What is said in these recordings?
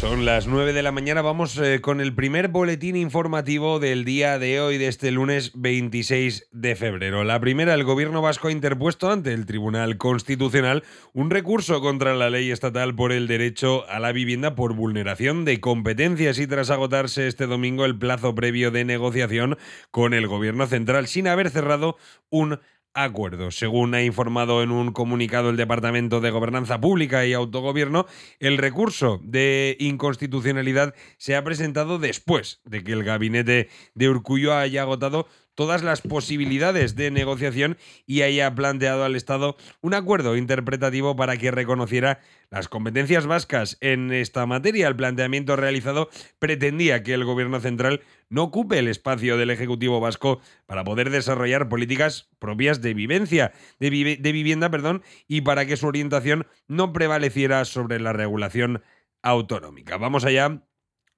Son las 9 de la mañana, vamos eh, con el primer boletín informativo del día de hoy, de este lunes 26 de febrero. La primera, el gobierno vasco ha interpuesto ante el Tribunal Constitucional un recurso contra la ley estatal por el derecho a la vivienda por vulneración de competencias y tras agotarse este domingo el plazo previo de negociación con el gobierno central sin haber cerrado un acuerdo. Según ha informado en un comunicado el Departamento de Gobernanza Pública y Autogobierno, el recurso de inconstitucionalidad se ha presentado después de que el gabinete de Urcullo haya agotado todas las posibilidades de negociación y haya planteado al Estado un acuerdo interpretativo para que reconociera las competencias vascas en esta materia. El planteamiento realizado pretendía que el Gobierno central no ocupe el espacio del Ejecutivo vasco para poder desarrollar políticas propias de vivencia, de, de vivienda, perdón, y para que su orientación no prevaleciera sobre la regulación autonómica. Vamos allá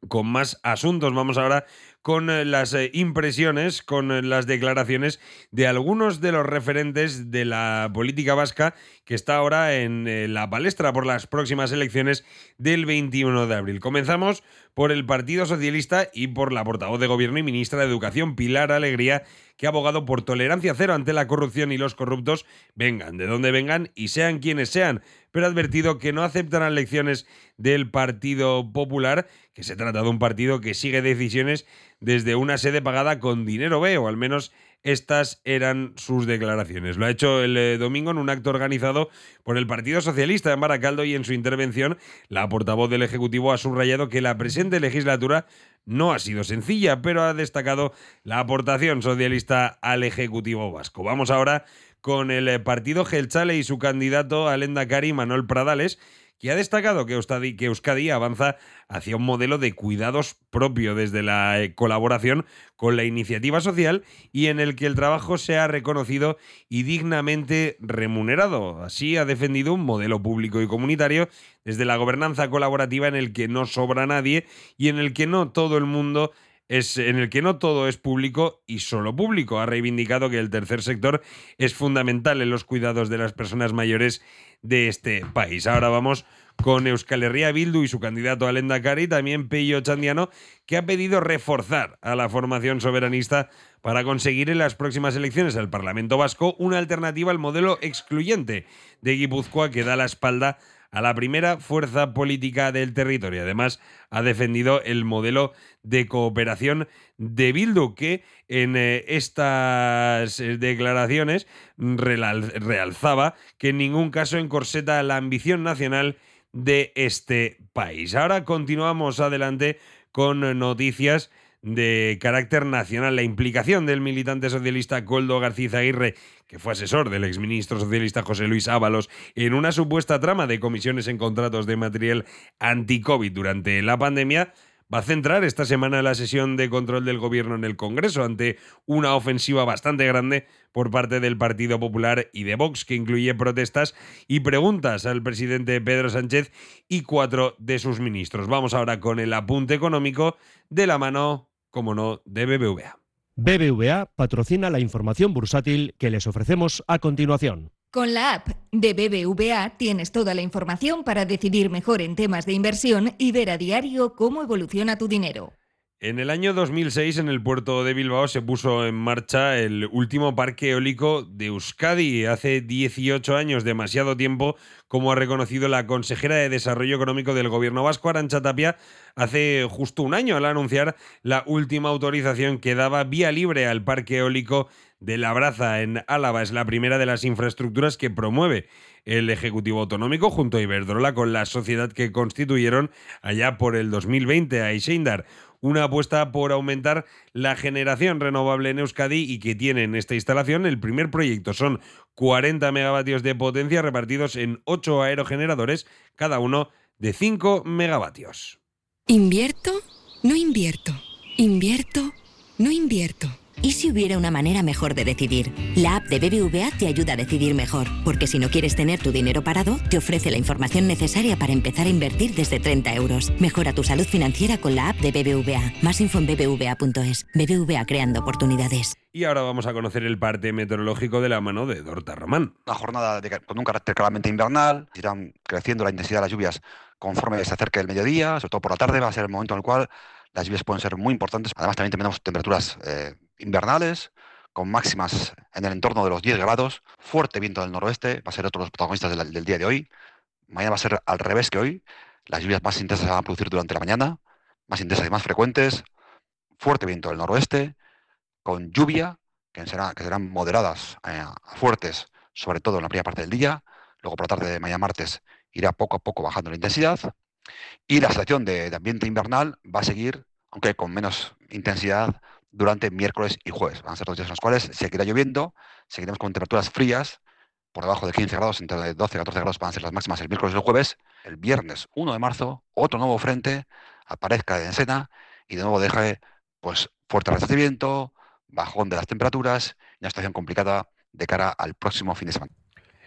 con más asuntos. Vamos ahora con eh, las eh, impresiones, con eh, las declaraciones de algunos de los referentes de la política vasca que está ahora en la palestra por las próximas elecciones del 21 de abril. Comenzamos por el Partido Socialista y por la portavoz de Gobierno y ministra de Educación, Pilar Alegría, que ha abogado por tolerancia cero ante la corrupción y los corruptos, vengan de donde vengan y sean quienes sean, pero ha advertido que no aceptarán lecciones del Partido Popular, que se trata de un partido que sigue decisiones desde una sede pagada con dinero B, o al menos estas eran sus declaraciones. Lo ha hecho el eh, domingo en un acto organizado por el Partido Socialista en Baracaldo y en su intervención la portavoz del Ejecutivo ha subrayado que la presente legislatura no ha sido sencilla, pero ha destacado la aportación socialista al Ejecutivo vasco. Vamos ahora con el eh, Partido Gelchale y su candidato Alenda Cari Manuel Pradales, que ha destacado que Euskadi, avanza hacia un modelo de cuidados propio desde la eh, colaboración con la iniciativa social y en el que el trabajo sea reconocido y dignamente remunerado. Así ha defendido un modelo público y comunitario desde la gobernanza colaborativa en el que no sobra nadie y en el que no todo el mundo es en el que no todo es público y solo público. Ha reivindicado que el tercer sector es fundamental en los cuidados de las personas mayores de este país. Ahora vamos con Euskal Herria Bildu y su candidato a Lendakari, también Peyo Chandiano, que ha pedido reforzar a la formación soberanista para conseguir en las próximas elecciones al Parlamento Vasco una alternativa al modelo excluyente de Guipúzcoa que da la espalda a la primera fuerza política del territorio. Además, ha defendido el modelo de cooperación de Bildu, que en eh, estas eh, declaraciones realzaba que en ningún caso encorseta la ambición nacional de este país. Ahora continuamos adelante con noticias de carácter nacional. La implicación del militante socialista Coldo García Aguirre, que fue asesor del exministro socialista José Luis Ábalos, en una supuesta trama de comisiones en contratos de material anti-COVID durante la pandemia, va a centrar esta semana la sesión de control del gobierno en el Congreso ante una ofensiva bastante grande por parte del Partido Popular y de Vox, que incluye protestas y preguntas al presidente Pedro Sánchez y cuatro de sus ministros. Vamos ahora con el apunte económico de la mano, como no, de BBVA. BBVA patrocina la información bursátil que les ofrecemos a continuación. Con la app de BBVA tienes toda la información para decidir mejor en temas de inversión y ver a diario cómo evoluciona tu dinero. En el año 2006, en el puerto de Bilbao, se puso en marcha el último parque eólico de Euskadi. Hace 18 años, demasiado tiempo, como ha reconocido la consejera de Desarrollo Económico del Gobierno vasco, Arancha Tapia, hace justo un año al anunciar la última autorización que daba vía libre al parque eólico de La Braza en Álava. Es la primera de las infraestructuras que promueve el Ejecutivo Autonómico junto a Iberdrola con la sociedad que constituyeron allá por el 2020 a Ishendar. Una apuesta por aumentar la generación renovable en Euskadi y que tiene en esta instalación el primer proyecto. Son 40 megavatios de potencia repartidos en 8 aerogeneradores, cada uno de 5 megavatios. ¿Invierto? No invierto. ¿Invierto? No invierto. ¿Y si hubiera una manera mejor de decidir? La app de BBVA te ayuda a decidir mejor, porque si no quieres tener tu dinero parado, te ofrece la información necesaria para empezar a invertir desde 30 euros. Mejora tu salud financiera con la app de BBVA. Más info en bbva.es. BBVA creando oportunidades. Y ahora vamos a conocer el parte meteorológico de la mano de Dorta Román. Una jornada de, con un carácter claramente invernal, irán creciendo la intensidad de las lluvias conforme se acerque el mediodía, sobre todo por la tarde, va a ser el momento en el cual las lluvias pueden ser muy importantes. Además, también tenemos temperaturas eh, invernales, con máximas en el entorno de los 10 grados, fuerte viento del noroeste, va a ser otro de los protagonistas del, día de hoy. Mañana va a ser al revés que hoy, las lluvias más intensas van a producir durante la mañana, más intensas y más frecuentes, fuerte viento del noroeste, con lluvia, que, será, que serán moderadas eh, fuertes, sobre todo en la primera parte del día, luego por la tarde de mañana martes irá poco a poco bajando la intensidad, y la situación de ambiente invernal va a seguir, aunque con menos intensidad, durante miércoles y jueves. Van a ser dos días en los cuales seguirá lloviendo, seguiremos con temperaturas frías, por debajo de 15 grados, entre 12 y 14 grados van a ser las máximas el miércoles y el jueves. El viernes 1 de marzo, otro nuevo frente aparezca en escena y de nuevo deje pues, fuerte recibimiento, bajón de las temperaturas y una situación complicada de cara al próximo fin de semana.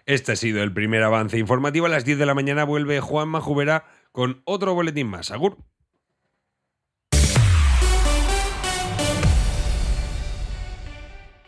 Este ha sido el primer avance informativo. A las 10 de la mañana vuelve Juan Majubera con otro boletín más. Agur.